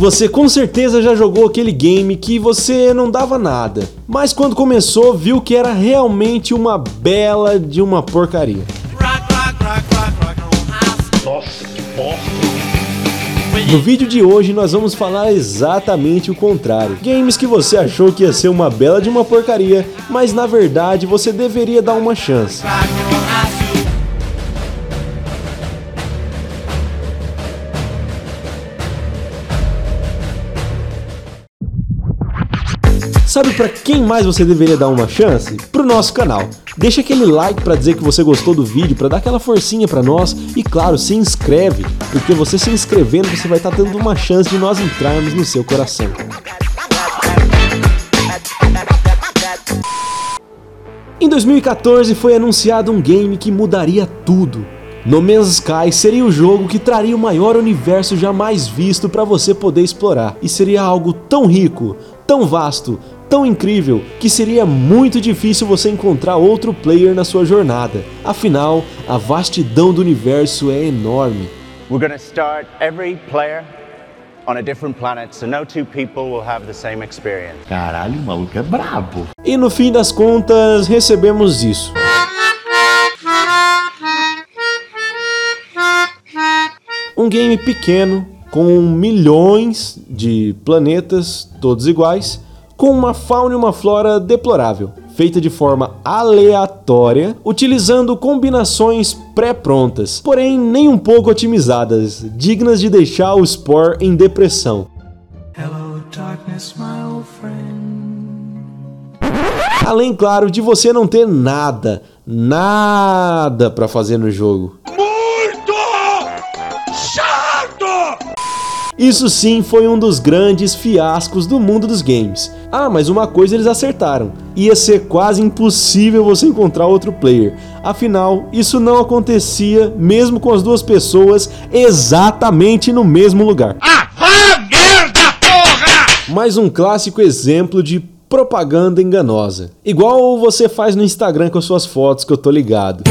Você com certeza já jogou aquele game que você não dava nada, mas quando começou viu que era realmente uma bela de uma porcaria. Nossa, que bosta. No vídeo de hoje nós vamos falar exatamente o contrário. Games que você achou que ia ser uma bela de uma porcaria, mas na verdade você deveria dar uma chance. Sabe para quem mais você deveria dar uma chance? Pro nosso canal. Deixa aquele like para dizer que você gostou do vídeo, para dar aquela forcinha para nós e claro, se inscreve, porque você se inscrevendo você vai estar tá dando uma chance de nós entrarmos no seu coração. Em 2014 foi anunciado um game que mudaria tudo. No Man's Sky seria o jogo que traria o maior universo jamais visto para você poder explorar, e seria algo tão rico, tão vasto, tão incrível que seria muito difícil você encontrar outro player na sua jornada. Afinal, a vastidão do universo é enorme. We're going to start every player on a different planet, so no two people will have the same experience. Caralho, o maluco é brabo. E no fim das contas, recebemos isso. Um game pequeno, com milhões de planetas, todos iguais, com uma fauna e uma flora deplorável, feita de forma aleatória, utilizando combinações pré-prontas, porém nem um pouco otimizadas, dignas de deixar o Spore em depressão. Hello, darkness, Além, claro, de você não ter nada, nada para fazer no jogo. Isso sim foi um dos grandes fiascos do mundo dos games. Ah, mas uma coisa eles acertaram: ia ser quase impossível você encontrar outro player. Afinal, isso não acontecia mesmo com as duas pessoas exatamente no mesmo lugar. Ah, merda, porra! Mais um clássico exemplo de propaganda enganosa. Igual você faz no Instagram com as suas fotos, que eu tô ligado.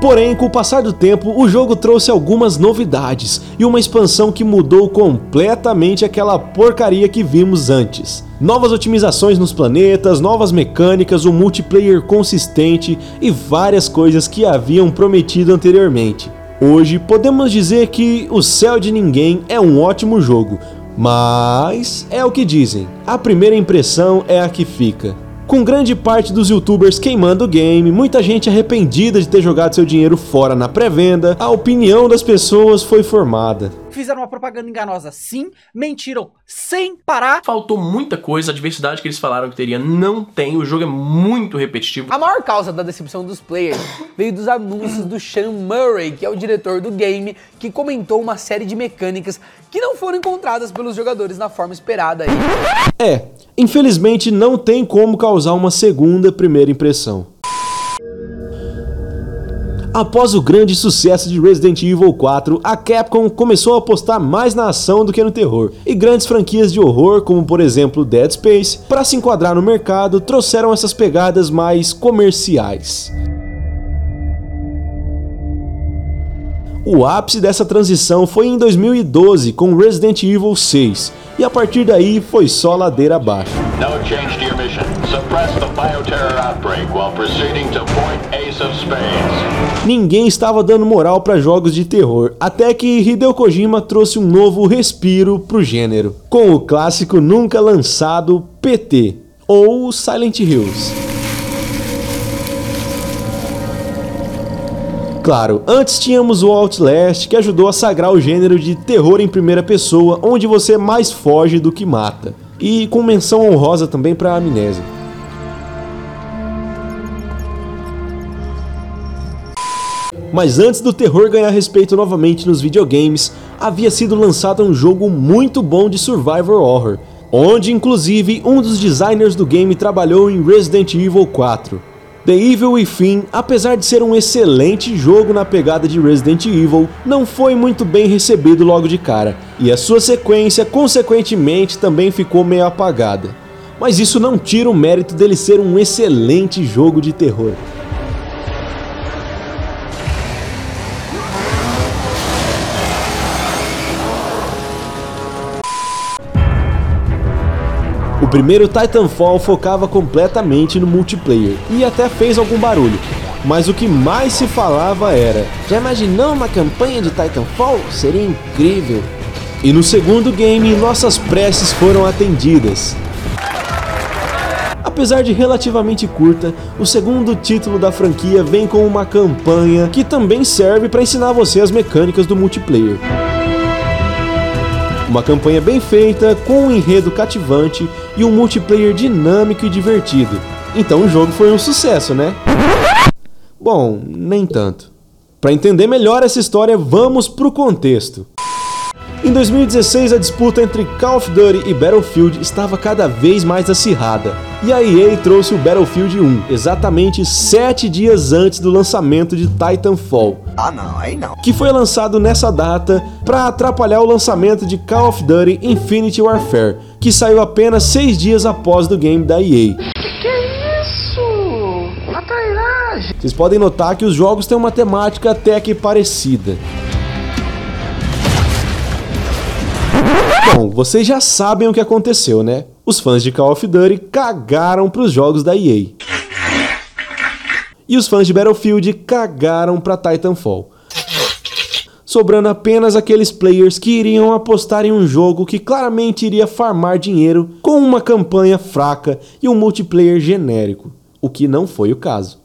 Porém, com o passar do tempo, o jogo trouxe algumas novidades e uma expansão que mudou completamente aquela porcaria que vimos antes. Novas otimizações nos planetas, novas mecânicas, um multiplayer consistente e várias coisas que haviam prometido anteriormente. Hoje podemos dizer que O Céu de Ninguém é um ótimo jogo, mas é o que dizem, a primeira impressão é a que fica. Com grande parte dos youtubers queimando o game, muita gente arrependida de ter jogado seu dinheiro fora na pré-venda, a opinião das pessoas foi formada. Fizeram uma propaganda enganosa sim, mentiram sem parar. Faltou muita coisa, a diversidade que eles falaram que teria não tem, o jogo é muito repetitivo. A maior causa da decepção dos players veio dos anúncios do Sean Murray, que é o diretor do game, que comentou uma série de mecânicas que não foram encontradas pelos jogadores na forma esperada aí. É, Infelizmente não tem como causar uma segunda primeira impressão. Após o grande sucesso de Resident Evil 4, a Capcom começou a apostar mais na ação do que no terror, e grandes franquias de horror, como por exemplo Dead Space, para se enquadrar no mercado, trouxeram essas pegadas mais comerciais. O ápice dessa transição foi em 2012 com Resident Evil 6, e a partir daí foi só ladeira abaixo. Ninguém estava dando moral para jogos de terror, até que Hideo Kojima trouxe um novo respiro pro gênero, com o clássico nunca lançado PT, ou Silent Hills. Claro, antes tínhamos o Outlast, que ajudou a sagrar o gênero de terror em primeira pessoa, onde você mais foge do que mata. E com menção honrosa também para a Amnésia. Mas antes do terror ganhar respeito novamente nos videogames, havia sido lançado um jogo muito bom de survival horror, onde inclusive um dos designers do game trabalhou em Resident Evil 4. The Evil Within, apesar de ser um excelente jogo na pegada de Resident Evil, não foi muito bem recebido logo de cara, e a sua sequência consequentemente também ficou meio apagada. Mas isso não tira o mérito dele ser um excelente jogo de terror. O primeiro Titanfall focava completamente no multiplayer e até fez algum barulho, mas o que mais se falava era: Já imaginou uma campanha de Titanfall? Seria incrível. E no segundo game, nossas preces foram atendidas. Apesar de relativamente curta, o segundo título da franquia vem com uma campanha que também serve para ensinar você as mecânicas do multiplayer. Uma campanha bem feita, com um enredo cativante e um multiplayer dinâmico e divertido. Então o jogo foi um sucesso, né? Bom, nem tanto. Para entender melhor essa história, vamos pro contexto. Em 2016, a disputa entre Call of Duty e Battlefield estava cada vez mais acirrada, e a EA trouxe o Battlefield 1, exatamente 7 dias antes do lançamento de Titanfall. Ah não, aí não. Que foi lançado nessa data para atrapalhar o lançamento de Call of Duty Infinity Warfare, que saiu apenas 6 dias após do game da EA. Vocês podem notar que os jogos têm uma temática até que parecida. Bom, vocês já sabem o que aconteceu, né? Os fãs de Call of Duty cagaram pros jogos da EA. E os fãs de Battlefield cagaram pra Titanfall. Sobrando apenas aqueles players que iriam apostar em um jogo que claramente iria farmar dinheiro com uma campanha fraca e um multiplayer genérico, o que não foi o caso.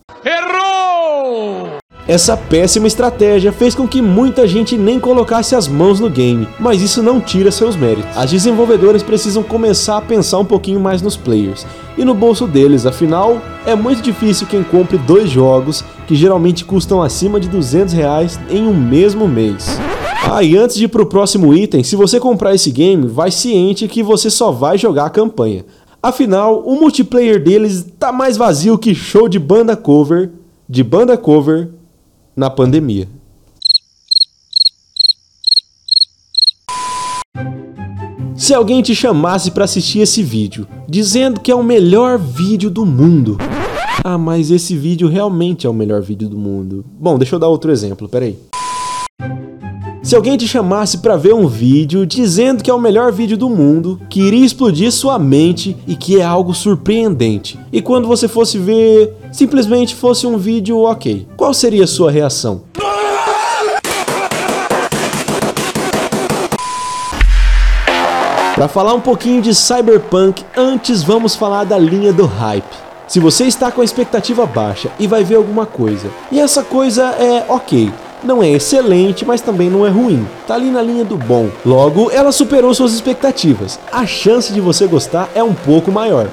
Essa péssima estratégia fez com que muita gente nem colocasse as mãos no game, mas isso não tira seus méritos. As desenvolvedoras precisam começar a pensar um pouquinho mais nos players e no bolso deles, afinal, é muito difícil quem compre dois jogos que geralmente custam acima de 200 reais em um mesmo mês. Ah, e antes de ir pro próximo item, se você comprar esse game, vai ciente que você só vai jogar a campanha. Afinal, o multiplayer deles tá mais vazio que show de banda cover, de banda cover na pandemia. Se alguém te chamasse para assistir esse vídeo, dizendo que é o melhor vídeo do mundo. Ah, mas esse vídeo realmente é o melhor vídeo do mundo. Bom, deixa eu dar outro exemplo, peraí. Se alguém te chamasse para ver um vídeo dizendo que é o melhor vídeo do mundo, que iria explodir sua mente e que é algo surpreendente, e quando você fosse ver, simplesmente fosse um vídeo ok, qual seria a sua reação? Para falar um pouquinho de Cyberpunk, antes vamos falar da linha do hype. Se você está com a expectativa baixa e vai ver alguma coisa, e essa coisa é ok, não é excelente, mas também não é ruim. Tá ali na linha do bom. Logo, ela superou suas expectativas. A chance de você gostar é um pouco maior.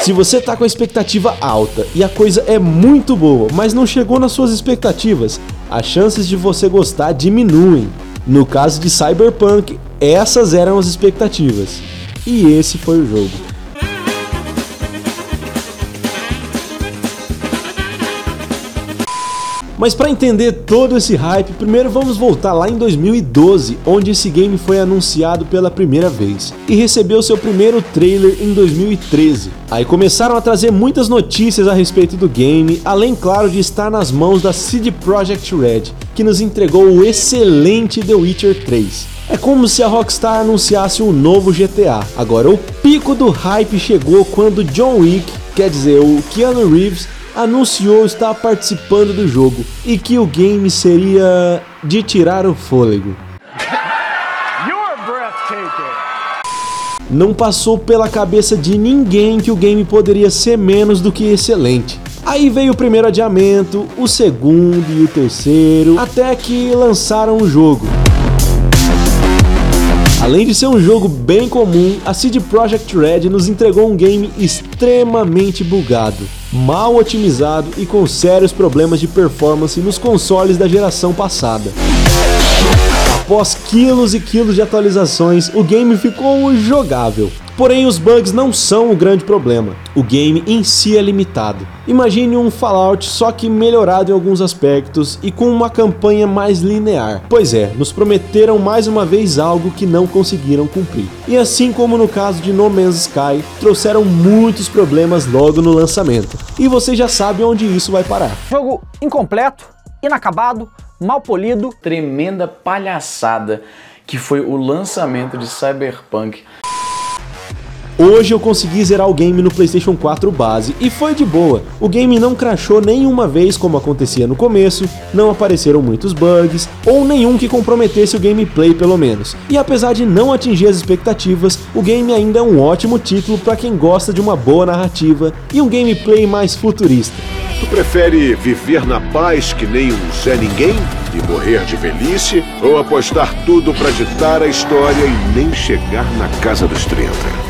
Se você tá com a expectativa alta e a coisa é muito boa, mas não chegou nas suas expectativas, as chances de você gostar diminuem. No caso de Cyberpunk, essas eram as expectativas. E esse foi o jogo. Mas para entender todo esse hype, primeiro vamos voltar lá em 2012, onde esse game foi anunciado pela primeira vez e recebeu seu primeiro trailer em 2013. Aí começaram a trazer muitas notícias a respeito do game, além claro de estar nas mãos da CD Projekt Red, que nos entregou o excelente The Witcher 3. É como se a Rockstar anunciasse um novo GTA. Agora, o pico do hype chegou quando John Wick, quer dizer, o Keanu Reeves, anunciou estar participando do jogo e que o game seria de tirar o fôlego. Não passou pela cabeça de ninguém que o game poderia ser menos do que excelente. Aí veio o primeiro adiamento, o segundo e o terceiro, até que lançaram o jogo. Além de ser um jogo bem comum, a CD Projekt Red nos entregou um game extremamente bugado, mal otimizado e com sérios problemas de performance nos consoles da geração passada. Após quilos e quilos de atualizações, o game ficou jogável. Porém, os bugs não são o grande problema. O game em si é limitado. Imagine um Fallout só que melhorado em alguns aspectos e com uma campanha mais linear. Pois é, nos prometeram mais uma vez algo que não conseguiram cumprir. E assim como no caso de No Man's Sky, trouxeram muitos problemas logo no lançamento. E você já sabe onde isso vai parar. Jogo incompleto, inacabado, mal polido. Tremenda palhaçada que foi o lançamento de Cyberpunk. Hoje eu consegui zerar o game no PlayStation 4 base e foi de boa. O game não crashou nenhuma vez como acontecia no começo, não apareceram muitos bugs ou nenhum que comprometesse o gameplay pelo menos. E apesar de não atingir as expectativas, o game ainda é um ótimo título para quem gosta de uma boa narrativa e um gameplay mais futurista. Tu prefere viver na paz que nem um Zé Ninguém e morrer de velhice? Ou apostar tudo pra ditar a história e nem chegar na casa dos 30?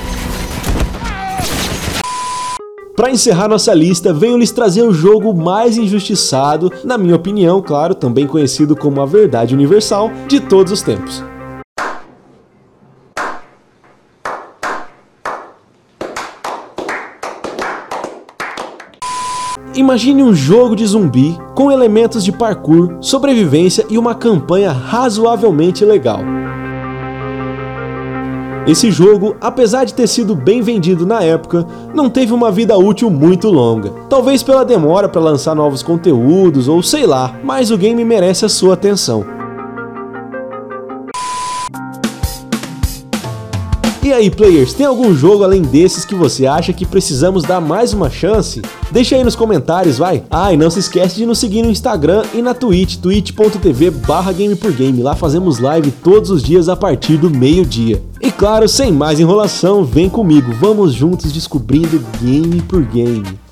Para encerrar nossa lista, venho lhes trazer o jogo mais injustiçado, na minha opinião, claro, também conhecido como a verdade universal, de todos os tempos. Imagine um jogo de zumbi com elementos de parkour, sobrevivência e uma campanha razoavelmente legal. Esse jogo, apesar de ter sido bem vendido na época, não teve uma vida útil muito longa. Talvez pela demora para lançar novos conteúdos ou sei lá, mas o game merece a sua atenção. E aí, players, tem algum jogo além desses que você acha que precisamos dar mais uma chance? Deixa aí nos comentários, vai! Ah, e não se esquece de nos seguir no Instagram e na Twitch, twitch.tv barra Game. Lá fazemos live todos os dias a partir do meio-dia. E claro, sem mais enrolação, vem comigo, vamos juntos descobrindo game por game.